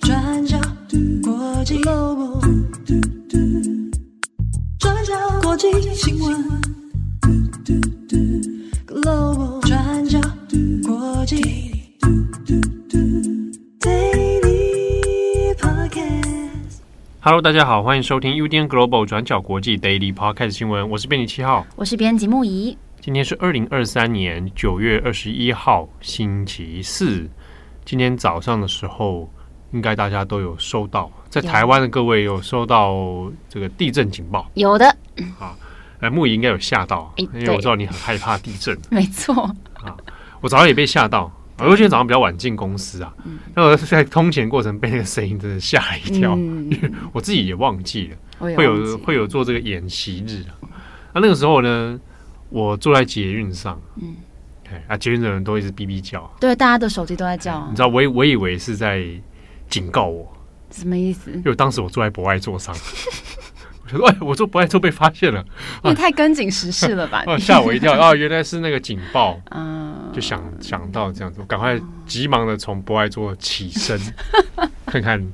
转角国际 Global，转角国际新闻 Global，转角国际 Daily Podcast。Hello，大家好，欢迎收听 UDN Global 转角国际 Daily Podcast 新闻，我是编辑七号，我是编辑木仪。今天是二零二三年九月二十一号，星期四。今天早上的时候，应该大家都有收到，在台湾的各位有收到这个地震警报？有的。啊，哎，木仪应该有吓到，因为我知道你很害怕地震。没错。啊，我早上也被吓到，我今天早上比较晚进公司啊，那我在通勤过程被那个声音真的吓了一跳，因为我自己也忘记了会有会有做这个演习日啊。那那个时候呢，我坐在捷运上，嗯。啊！捷运的人都一直哔哔叫，对，大家的手机都在叫啊。你知道，我我以为是在警告我，什么意思？因为当时我坐在博爱座上，我说：“哎，我坐博爱座被发现了。”你太跟紧时事了吧？吓我一跳！哦，原来是那个警报。嗯，就想想到这样子，我赶快急忙的从博爱座起身，看看，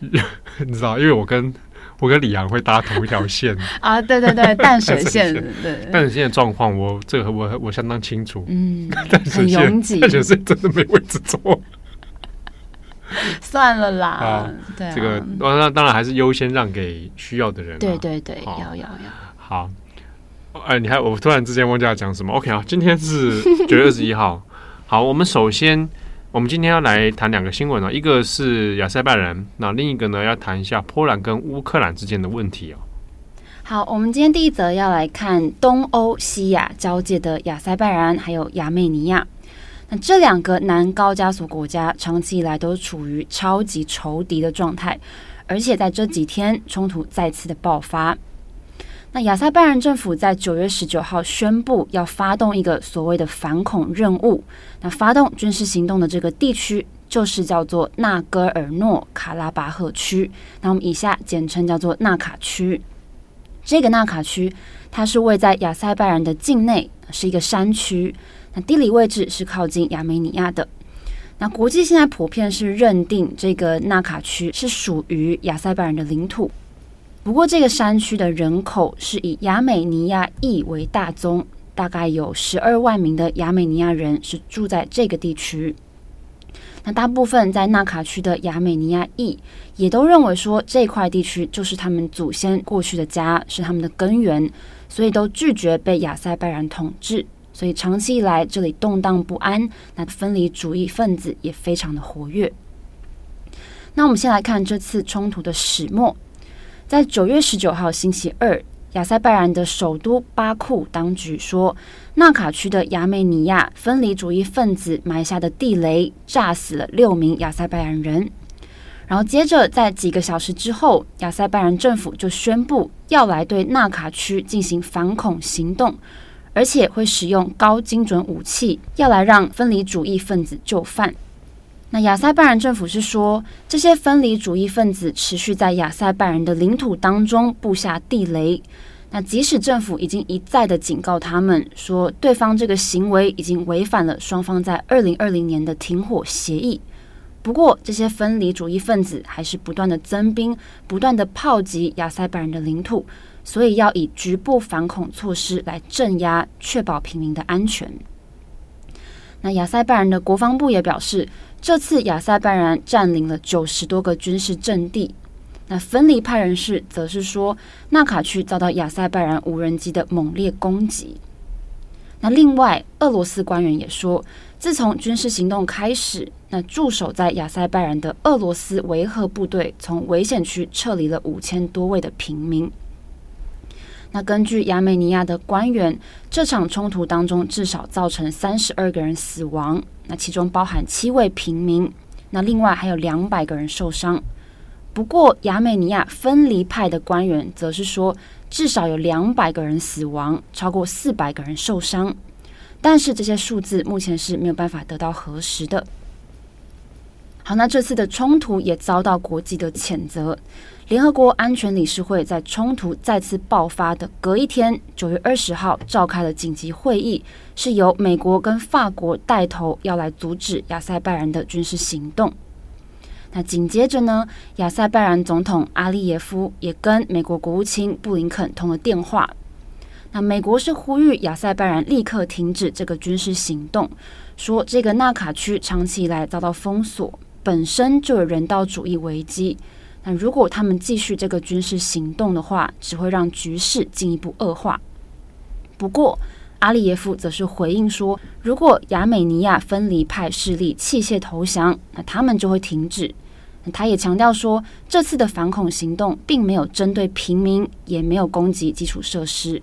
你知道，因为我跟。我跟李阳会搭同一条线。啊，对对对，淡水线，对淡水线的状况，我这个我我相当清楚，嗯，很拥挤，淡水线真的没位置坐，算了啦，对，这个那当然还是优先让给需要的人，对对对，要要要，好，哎，你还我突然之间忘记要讲什么，OK 啊，今天是九月二十一号，好，我们首先。我们今天要来谈两个新闻哦，一个是亚塞拜然，那另一个呢要谈一下波兰跟乌克兰之间的问题哦。好，我们今天第一则要来看东欧西亚交界的亚塞拜然还有亚美尼亚。那这两个南高加索国家长期以来都处于超级仇敌的状态，而且在这几天冲突再次的爆发。那亚塞拜然政府在九月十九号宣布要发动一个所谓的反恐任务。那发动军事行动的这个地区就是叫做纳戈尔诺卡拉巴赫区。那我们以下简称叫做纳卡区。这个纳卡区它是位在亚塞拜然的境内，是一个山区。那地理位置是靠近亚美尼亚的。那国际现在普遍是认定这个纳卡区是属于亚塞拜然的领土。不过，这个山区的人口是以亚美尼亚裔为大宗，大概有十二万名的亚美尼亚人是住在这个地区。那大部分在纳卡区的亚美尼亚裔也都认为说，这块地区就是他们祖先过去的家，是他们的根源，所以都拒绝被亚塞拜然统治。所以长期以来这里动荡不安，那分离主义分子也非常的活跃。那我们先来看这次冲突的始末。在九月十九号星期二，亚塞拜然的首都巴库当局说，纳卡区的亚美尼亚分离主义分子埋下的地雷炸死了六名亚塞拜然人。然后接着在几个小时之后，亚塞拜然政府就宣布要来对纳卡区进行反恐行动，而且会使用高精准武器，要来让分离主义分子就范。那亚塞拜然政府是说，这些分离主义分子持续在亚塞拜然的领土当中布下地雷。那即使政府已经一再的警告他们说，对方这个行为已经违反了双方在二零二零年的停火协议。不过，这些分离主义分子还是不断的增兵，不断的炮击亚塞拜然的领土，所以要以局部反恐措施来镇压，确保平民的安全。那亚塞拜然的国防部也表示，这次亚塞拜然占领了九十多个军事阵地。那分离派人士则是说，纳卡区遭到亚塞拜然无人机的猛烈攻击。那另外，俄罗斯官员也说，自从军事行动开始，那驻守在亚塞拜然的俄罗斯维和部队从危险区撤离了五千多位的平民。那根据亚美尼亚的官员，这场冲突当中至少造成三十二个人死亡，那其中包含七位平民，那另外还有两百个人受伤。不过亚美尼亚分离派的官员则是说，至少有两百个人死亡，超过四百个人受伤，但是这些数字目前是没有办法得到核实的。好，那这次的冲突也遭到国际的谴责。联合国安全理事会在冲突再次爆发的隔一天，九月二十号召开了紧急会议，是由美国跟法国带头，要来阻止亚塞拜然的军事行动。那紧接着呢，亚塞拜然总统阿利耶夫也跟美国国务卿布林肯通了电话。那美国是呼吁亚塞拜然立刻停止这个军事行动，说这个纳卡区长期以来遭到封锁，本身就有人道主义危机。那如果他们继续这个军事行动的话，只会让局势进一步恶化。不过，阿利耶夫则是回应说，如果亚美尼亚分离派势力弃械投降，那他们就会停止。他也强调说，这次的反恐行动并没有针对平民，也没有攻击基础设施。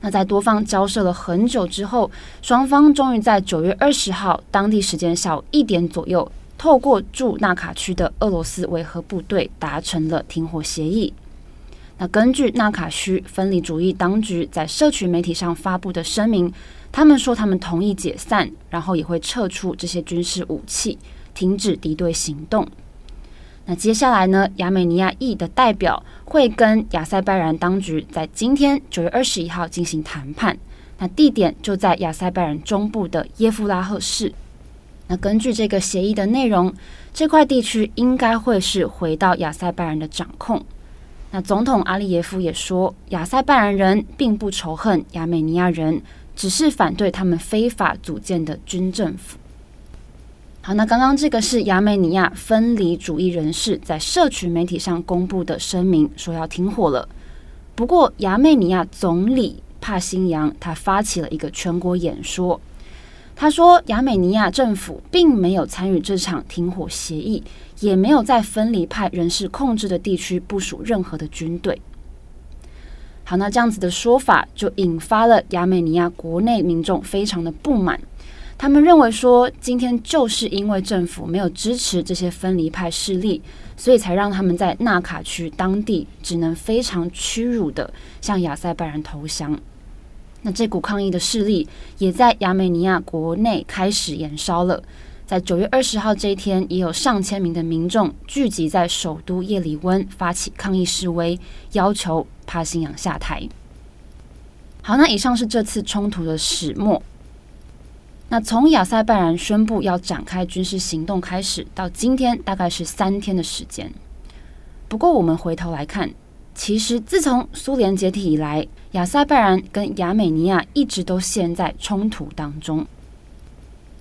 那在多方交涉了很久之后，双方终于在九月二十号当地时间下午一点左右。透过驻纳卡区的俄罗斯维和部队达成了停火协议。那根据纳卡区分离主义当局在社群媒体上发布的声明，他们说他们同意解散，然后也会撤出这些军事武器，停止敌对行动。那接下来呢，亚美尼亚裔的代表会跟亚塞拜然当局在今天九月二十一号进行谈判。那地点就在亚塞拜然中部的耶夫拉赫市。那根据这个协议的内容，这块地区应该会是回到亚塞拜然的掌控。那总统阿利耶夫也说，亚塞拜然人并不仇恨亚美尼亚人，只是反对他们非法组建的军政府。好，那刚刚这个是亚美尼亚分离主义人士在社群媒体上公布的声明，说要停火了。不过，亚美尼亚总理帕辛扬他发起了一个全国演说。他说：“亚美尼亚政府并没有参与这场停火协议，也没有在分离派人士控制的地区部署任何的军队。”好，那这样子的说法就引发了亚美尼亚国内民众非常的不满。他们认为说，今天就是因为政府没有支持这些分离派势力，所以才让他们在纳卡区当地只能非常屈辱的向亚塞拜然投降。那这股抗议的势力也在亚美尼亚国内开始延烧了。在九月二十号这一天，也有上千名的民众聚集在首都叶里温，发起抗议示威，要求帕辛扬下台。好，那以上是这次冲突的始末。那从亚塞拜然宣布要展开军事行动开始，到今天大概是三天的时间。不过，我们回头来看。其实，自从苏联解体以来，亚塞拜然跟亚美尼亚一直都陷在冲突当中。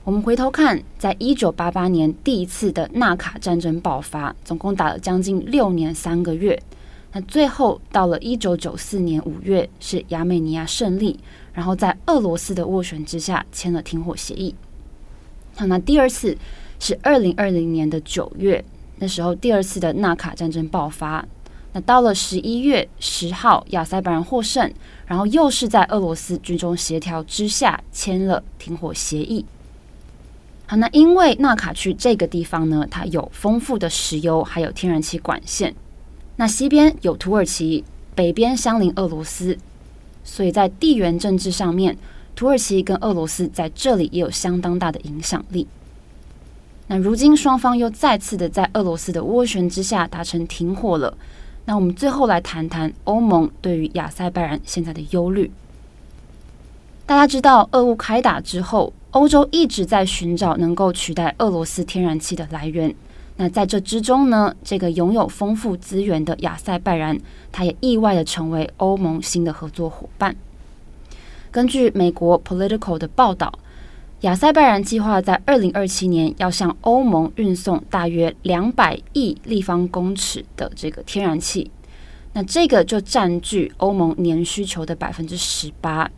我们回头看，在一九八八年第一次的纳卡战争爆发，总共打了将近六年三个月。那最后到了一九九四年五月，是亚美尼亚胜利，然后在俄罗斯的斡旋之下签了停火协议。那第二次是二零二零年的九月，那时候第二次的纳卡战争爆发。那到了十一月十号，亚塞拜然获胜，然后又是在俄罗斯军中协调之下签了停火协议。好，那因为纳卡区这个地方呢，它有丰富的石油，还有天然气管线。那西边有土耳其，北边相邻俄罗斯，所以在地缘政治上面，土耳其跟俄罗斯在这里也有相当大的影响力。那如今双方又再次的在俄罗斯的斡旋之下达成停火了。那我们最后来谈谈欧盟对于亚塞拜然现在的忧虑。大家知道，俄乌开打之后，欧洲一直在寻找能够取代俄罗斯天然气的来源。那在这之中呢，这个拥有丰富资源的亚塞拜然，它也意外的成为欧盟新的合作伙伴。根据美国 Political 的报道。亚塞拜然计划在二零二七年要向欧盟运送大约两百亿立方公尺的这个天然气，那这个就占据欧盟年需求的百分之十八。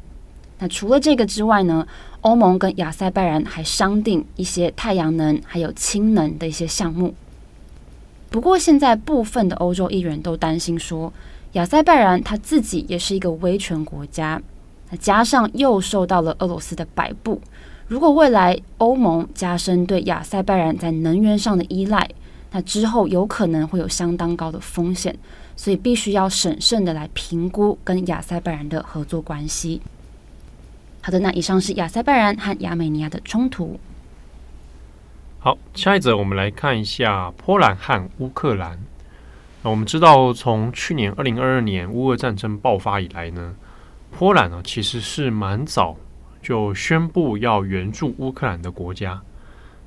那除了这个之外呢，欧盟跟亚塞拜然还商定一些太阳能还有氢能的一些项目。不过现在部分的欧洲议员都担心说，亚塞拜然他自己也是一个威权国家，那加上又受到了俄罗斯的摆布。如果未来欧盟加深对亚塞拜然在能源上的依赖，那之后有可能会有相当高的风险，所以必须要审慎的来评估跟亚塞拜然的合作关系。好的，那以上是亚塞拜然和亚美尼亚的冲突。好，下一则我们来看一下波兰和乌克兰。那我们知道，从去年二零二二年乌俄战争爆发以来呢，波兰呢其实是蛮早就宣布要援助乌克兰的国家。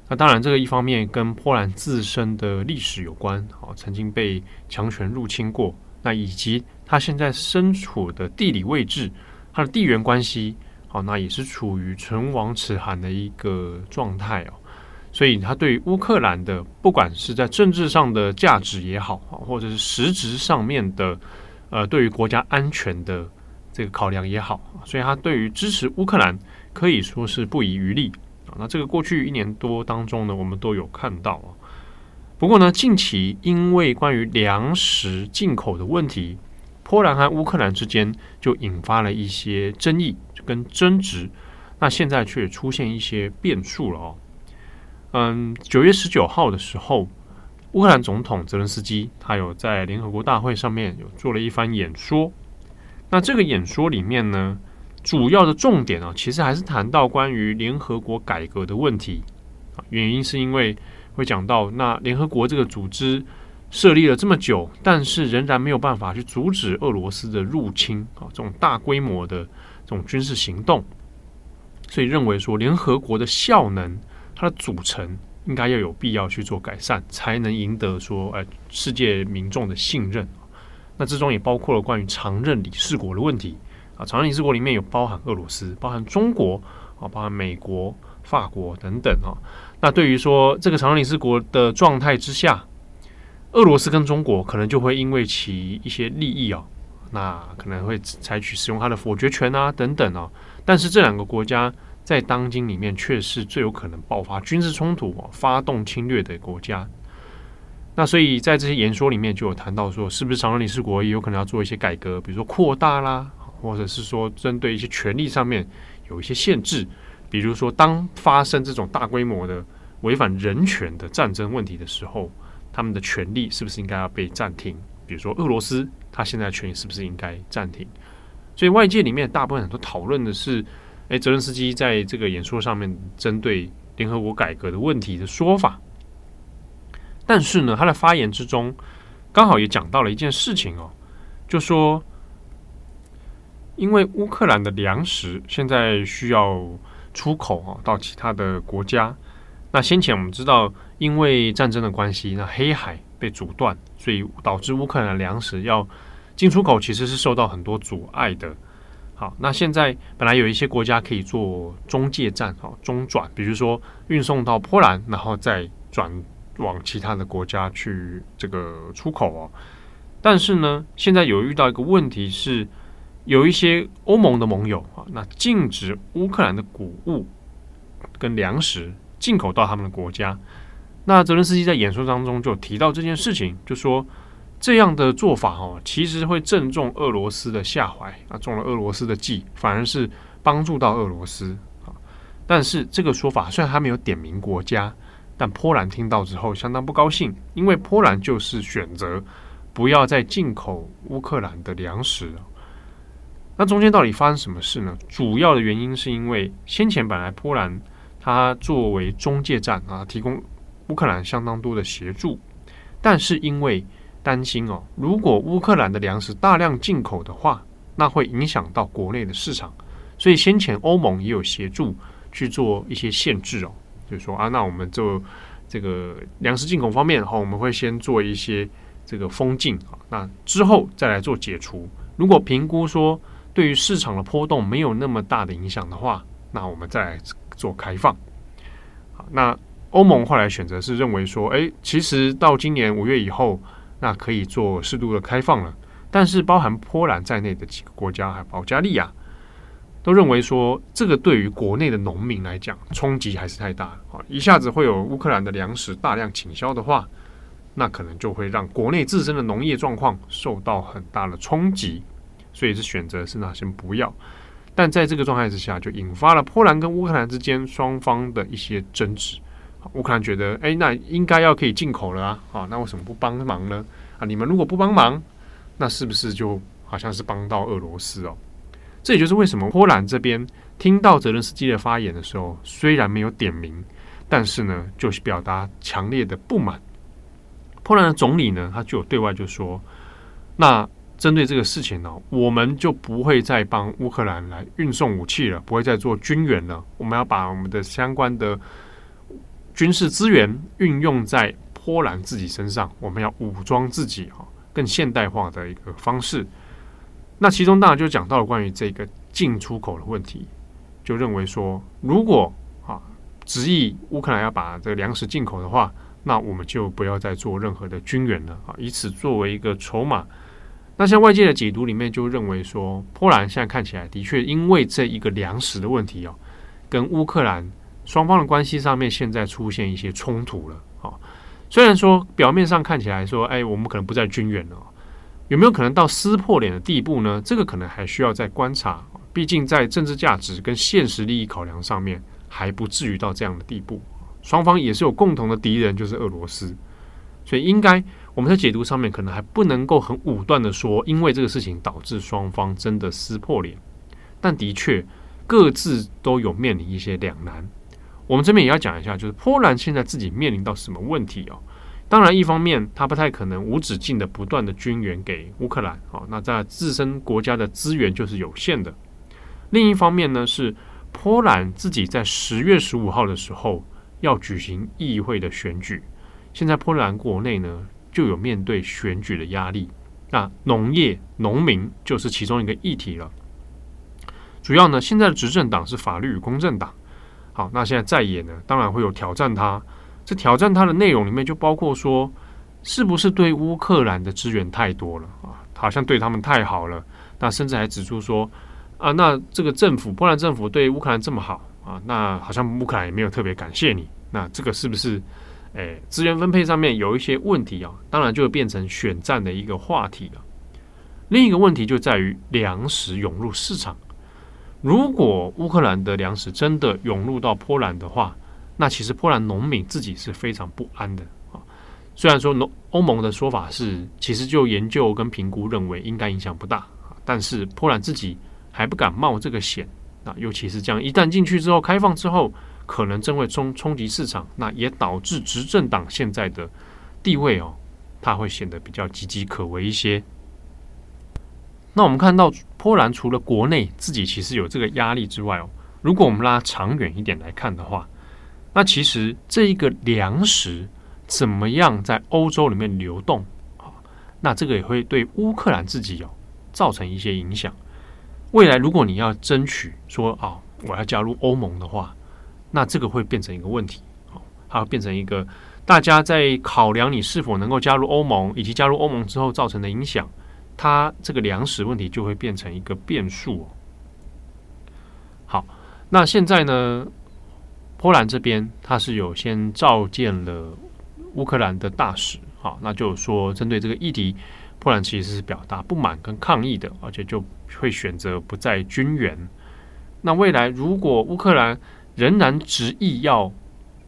那当然，这个一方面跟波兰自身的历史有关，哦，曾经被强权入侵过，那以及他现在身处的地理位置，它的地缘关系，好，那也是处于唇亡齿寒的一个状态哦。所以，他对于乌克兰的，不管是在政治上的价值也好，或者是实质上面的，呃，对于国家安全的这个考量也好，所以他对于支持乌克兰可以说是不遗余力啊。那这个过去一年多当中呢，我们都有看到啊。不过呢，近期因为关于粮食进口的问题，波兰和乌克兰之间就引发了一些争议跟争执，那现在却出现一些变数了哦。嗯，九月十九号的时候，乌克兰总统泽伦斯基他有在联合国大会上面有做了一番演说。那这个演说里面呢，主要的重点啊，其实还是谈到关于联合国改革的问题。原因是因为会讲到，那联合国这个组织设立了这么久，但是仍然没有办法去阻止俄罗斯的入侵啊，这种大规模的这种军事行动，所以认为说联合国的效能。它的组成应该要有必要去做改善，才能赢得说，呃，世界民众的信任。那之中也包括了关于常任理事国的问题啊，常任理事国里面有包含俄罗斯、包含中国啊、包含美国、法国等等啊。那对于说这个常任理事国的状态之下，俄罗斯跟中国可能就会因为其一些利益啊，那可能会采取使用它的否决权啊等等啊。但是这两个国家。在当今里面，却是最有可能爆发军事冲突、发动侵略的国家。那所以在这些演说里面，就有谈到说，是不是常任理事国也有可能要做一些改革，比如说扩大啦，或者是说针对一些权力上面有一些限制，比如说当发生这种大规模的违反人权的战争问题的时候，他们的权力是不是应该要被暂停？比如说俄罗斯，他现在权力是不是应该暂停？所以外界里面大部分很多讨论的是。诶，泽伦斯基在这个演说上面针对联合国改革的问题的说法，但是呢，他的发言之中刚好也讲到了一件事情哦，就说因为乌克兰的粮食现在需要出口啊到其他的国家，那先前我们知道因为战争的关系，那黑海被阻断，所以导致乌克兰的粮食要进出口其实是受到很多阻碍的。好，那现在本来有一些国家可以做中介站，好中转，比如说运送到波兰，然后再转往其他的国家去这个出口哦。但是呢，现在有遇到一个问题是，有一些欧盟的盟友啊，那禁止乌克兰的谷物跟粮食进口到他们的国家。那泽伦斯基在演说当中就提到这件事情，就说。这样的做法哦，其实会正中俄罗斯的下怀啊，中了俄罗斯的计，反而是帮助到俄罗斯啊。但是这个说法虽然还没有点名国家，但波兰听到之后相当不高兴，因为波兰就是选择不要再进口乌克兰的粮食。那中间到底发生什么事呢？主要的原因是因为先前本来波兰它作为中介站啊，提供乌克兰相当多的协助，但是因为担心哦，如果乌克兰的粮食大量进口的话，那会影响到国内的市场。所以先前欧盟也有协助去做一些限制哦，就说啊，那我们就这个粮食进口方面哈，我们会先做一些这个封禁啊，那之后再来做解除。如果评估说对于市场的波动没有那么大的影响的话，那我们再来做开放。好，那欧盟后来选择是认为说，哎，其实到今年五月以后。那可以做适度的开放了，但是包含波兰在内的几个国家，还有保加利亚，都认为说，这个对于国内的农民来讲冲击还是太大啊！一下子会有乌克兰的粮食大量倾销的话，那可能就会让国内自身的农业状况受到很大的冲击，所以是选择是那先不要。但在这个状态之下，就引发了波兰跟乌克兰之间双方的一些争执。乌克兰觉得，哎，那应该要可以进口了啊，啊，那为什么不帮忙呢？啊，你们如果不帮忙，那是不是就好像是帮到俄罗斯哦？这也就是为什么波兰这边听到泽伦斯基的发言的时候，虽然没有点名，但是呢，就是表达强烈的不满。波兰的总理呢，他就有对外就说，那针对这个事情呢，我们就不会再帮乌克兰来运送武器了，不会再做军援了。我们要把我们的相关的军事资源运用在波兰自己身上，我们要武装自己啊，更现代化的一个方式。那其中当然就讲到了关于这个进出口的问题，就认为说，如果啊执意乌克兰要把这个粮食进口的话，那我们就不要再做任何的军援了啊，以此作为一个筹码。那像外界的解读里面就认为说，波兰现在看起来的确因为这一个粮食的问题哦，跟乌克兰双方的关系上面现在出现一些冲突了啊。虽然说表面上看起来说，哎，我们可能不再军援了，有没有可能到撕破脸的地步呢？这个可能还需要再观察。毕竟在政治价值跟现实利益考量上面，还不至于到这样的地步。双方也是有共同的敌人，就是俄罗斯，所以应该我们在解读上面可能还不能够很武断的说，因为这个事情导致双方真的撕破脸，但的确各自都有面临一些两难。我们这边也要讲一下，就是波兰现在自己面临到什么问题哦？当然，一方面他不太可能无止境的不断的军援给乌克兰，哦，那在自身国家的资源就是有限的。另一方面呢，是波兰自己在十月十五号的时候。要举行议会的选举，现在波兰国内呢就有面对选举的压力。那农业、农民就是其中一个议题了。主要呢，现在的执政党是法律与公正党。好，那现在在野呢，当然会有挑战他。这挑战他的内容里面就包括说，是不是对乌克兰的资源太多了啊？好像对他们太好了。那甚至还指出说，啊，那这个政府，波兰政府对乌克兰这么好。啊，那好像乌克兰也没有特别感谢你，那这个是不是，诶，资源分配上面有一些问题啊？当然就会变成选战的一个话题了。另一个问题就在于粮食涌入市场，如果乌克兰的粮食真的涌入到波兰的话，那其实波兰农民自己是非常不安的啊。虽然说欧欧盟的说法是，其实就研究跟评估认为应该影响不大，但是波兰自己还不敢冒这个险。那尤其是这样，一旦进去之后，开放之后，可能真会冲冲击市场，那也导致执政党现在的地位哦，它会显得比较岌岌可危一些。那我们看到波兰除了国内自己其实有这个压力之外哦，如果我们拉长远一点来看的话，那其实这一个粮食怎么样在欧洲里面流动啊？那这个也会对乌克兰自己哦造成一些影响。未来，如果你要争取说啊、我要加入欧盟的话，那这个会变成一个问题，哦，它会变成一个大家在考量你是否能够加入欧盟，以及加入欧盟之后造成的影响，它这个粮食问题就会变成一个变数。好，那现在呢，波兰这边他是有先召见了乌克兰的大使，好，那就说针对这个议题。波兰其实是表达不满跟抗议的，而且就会选择不再军援。那未来如果乌克兰仍然执意要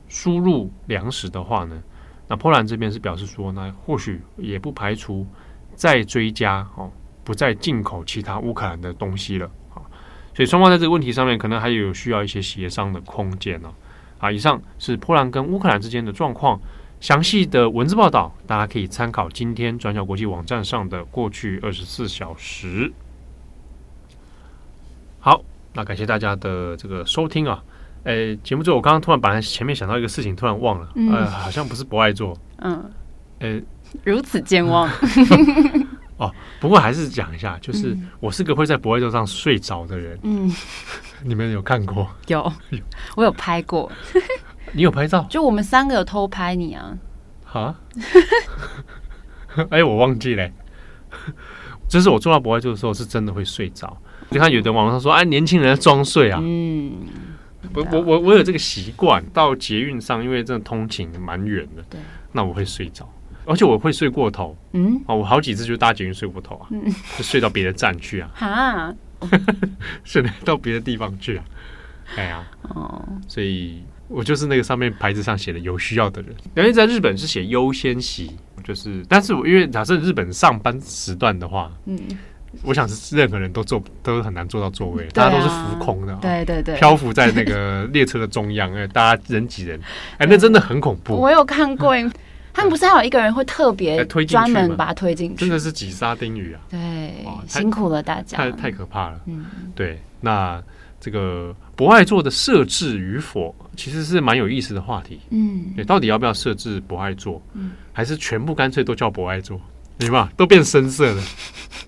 输入粮食的话呢？那波兰这边是表示说呢，或许也不排除再追加哦，不再进口其他乌克兰的东西了。所以双方在这个问题上面可能还有需要一些协商的空间呢。啊，以上是波兰跟乌克兰之间的状况。详细的文字报道，大家可以参考今天转角国际网站上的过去二十四小时。好，那感谢大家的这个收听啊。诶，节目最后我刚刚突然本来前面想到一个事情，突然忘了，嗯、呃，好像不是不爱做，嗯，诶，如此健忘。哦，不过还是讲一下，就是我是个会在博爱座上睡着的人。嗯，你们有看过？有，我有拍过。你有拍照？就我们三个有偷拍你啊？哈？哎，我忘记嘞。就是我坐到博爱座的时候，是真的会睡着。你看有的网上说，哎，年轻人在装睡啊。嗯。我我我我有这个习惯，到捷运上，因为真的通勤蛮远的。对。那我会睡着，而且我会睡过头。嗯。哦，我好几次就搭捷运睡过头啊，就睡到别的站去啊。哈。睡到别的地方去啊。哎呀。哦。所以。我就是那个上面牌子上写的有需要的人，因为在日本是写优先席，就是，但是我因为假设日本上班时段的话，嗯，我想是任何人都坐都很难坐到座位，大家都是浮空的，对对对，漂浮在那个列车的中央，哎，大家人挤人，哎，那真的很恐怖。我有看过，他们不是还有一个人会特别推专门把它推进去，真的是挤沙丁鱼啊！对，辛苦了大家，太太可怕了。嗯，对，那这个博爱座的设置与否，其实是蛮有意思的话题。嗯，对，到底要不要设置博爱座？嗯，还是全部干脆都叫博爱座？明白？都变深色了。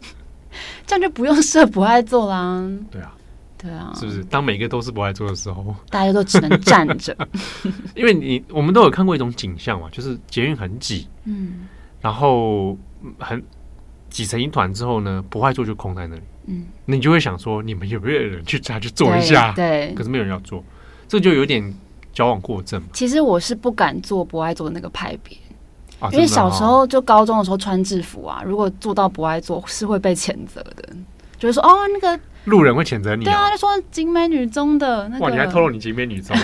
这样就不用设博爱座啦。对啊，对啊，是不是？当每个都是不爱做的时候，大家都只能站着。因为你我们都有看过一种景象嘛，就是捷运很挤，嗯，然后很挤成一团之后呢，不爱做就空在那里，嗯，你就会想说，你们有没有人去下去坐一下？对，对，可是没有人要做，这就有点矫枉过正。其实我是不敢做不爱做的那个派别。因为小时候就高中的时候穿制服啊，如果做到不爱做是会被谴责的，就是说哦那个路人会谴责你，对啊，就说景美女中的那个，哇，你还透露你景美女中，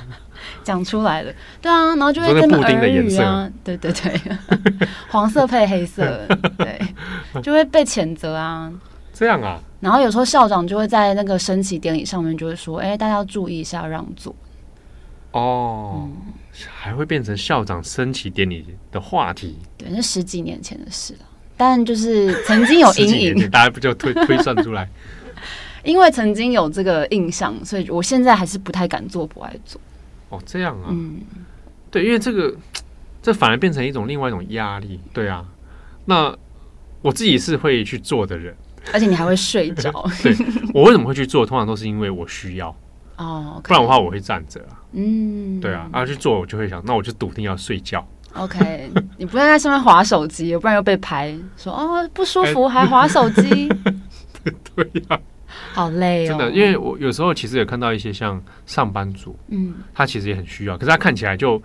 讲出来了，对啊，然后就会跟耳语啊，对对对，黄色配黑色，对，就会被谴责啊，这样啊，然后有时候校长就会在那个升旗典礼上面就会说，哎，大家要注意一下，让座。哦，还会变成校长升旗典礼的话题？对，那十几年前的事了。但就是曾经有阴影，大家不就推推算出来？因为曾经有这个印象，所以我现在还是不太敢做，不爱做。哦，这样啊，嗯，对，因为这个 这反而变成一种另外一种压力。对啊，那我自己是会去做的人，而且你还会睡着。对，我为什么会去做？通常都是因为我需要。哦不然的话我会站着啊。嗯，对啊，然后去做我就会想，那我就笃定要睡觉。OK，你不要在上面划手机，不然又被拍说哦不舒服还划手机。对呀、啊，好累哦。真的，因为我有时候其实也看到一些像上班族，嗯，他其实也很需要，可是他看起来就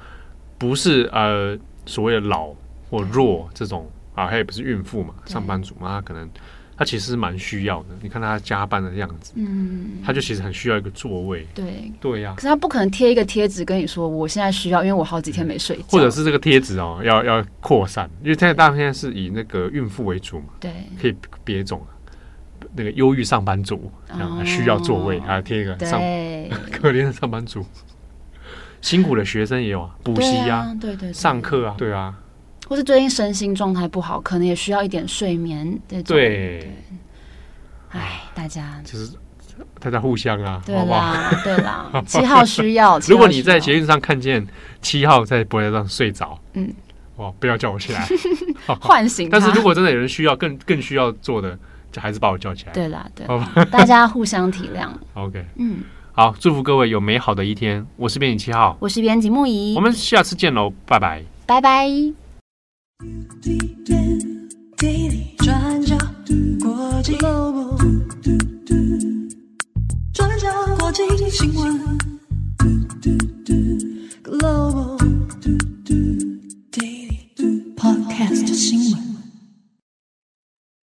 不是呃所谓的老或弱这种啊，他也不是孕妇嘛，上班族嘛，他可能。他其实是蛮需要的，你看他加班的样子，嗯，他就其实很需要一个座位，对，对呀、啊。可是他不可能贴一个贴纸跟你说，我现在需要，因为我好几天没睡觉。或者是这个贴纸哦，要要扩散，因为现在大部分现在是以那个孕妇为主嘛，对，可以别种，那个忧郁上班族，哦、需要座位，还要贴一个上，可怜的上班族，辛苦的学生也有啊，补习呀，对对，对，上课啊，对啊。或是最近身心状态不好，可能也需要一点睡眠。对对，哎，大家。就是大家互相啊，对啦，对啦，七号需要。如果你在捷运上看见七号在博爱上睡着，嗯，哇，不要叫我起来，唤醒。但是如果真的有人需要，更更需要做的，就还是把我叫起来。对啦，对，大家互相体谅。OK，嗯，好，祝福各位有美好的一天。我是编辑七号，我是编辑木仪，我们下次见喽，拜拜，拜拜。转 Global，转新闻。Global Podcast 新闻。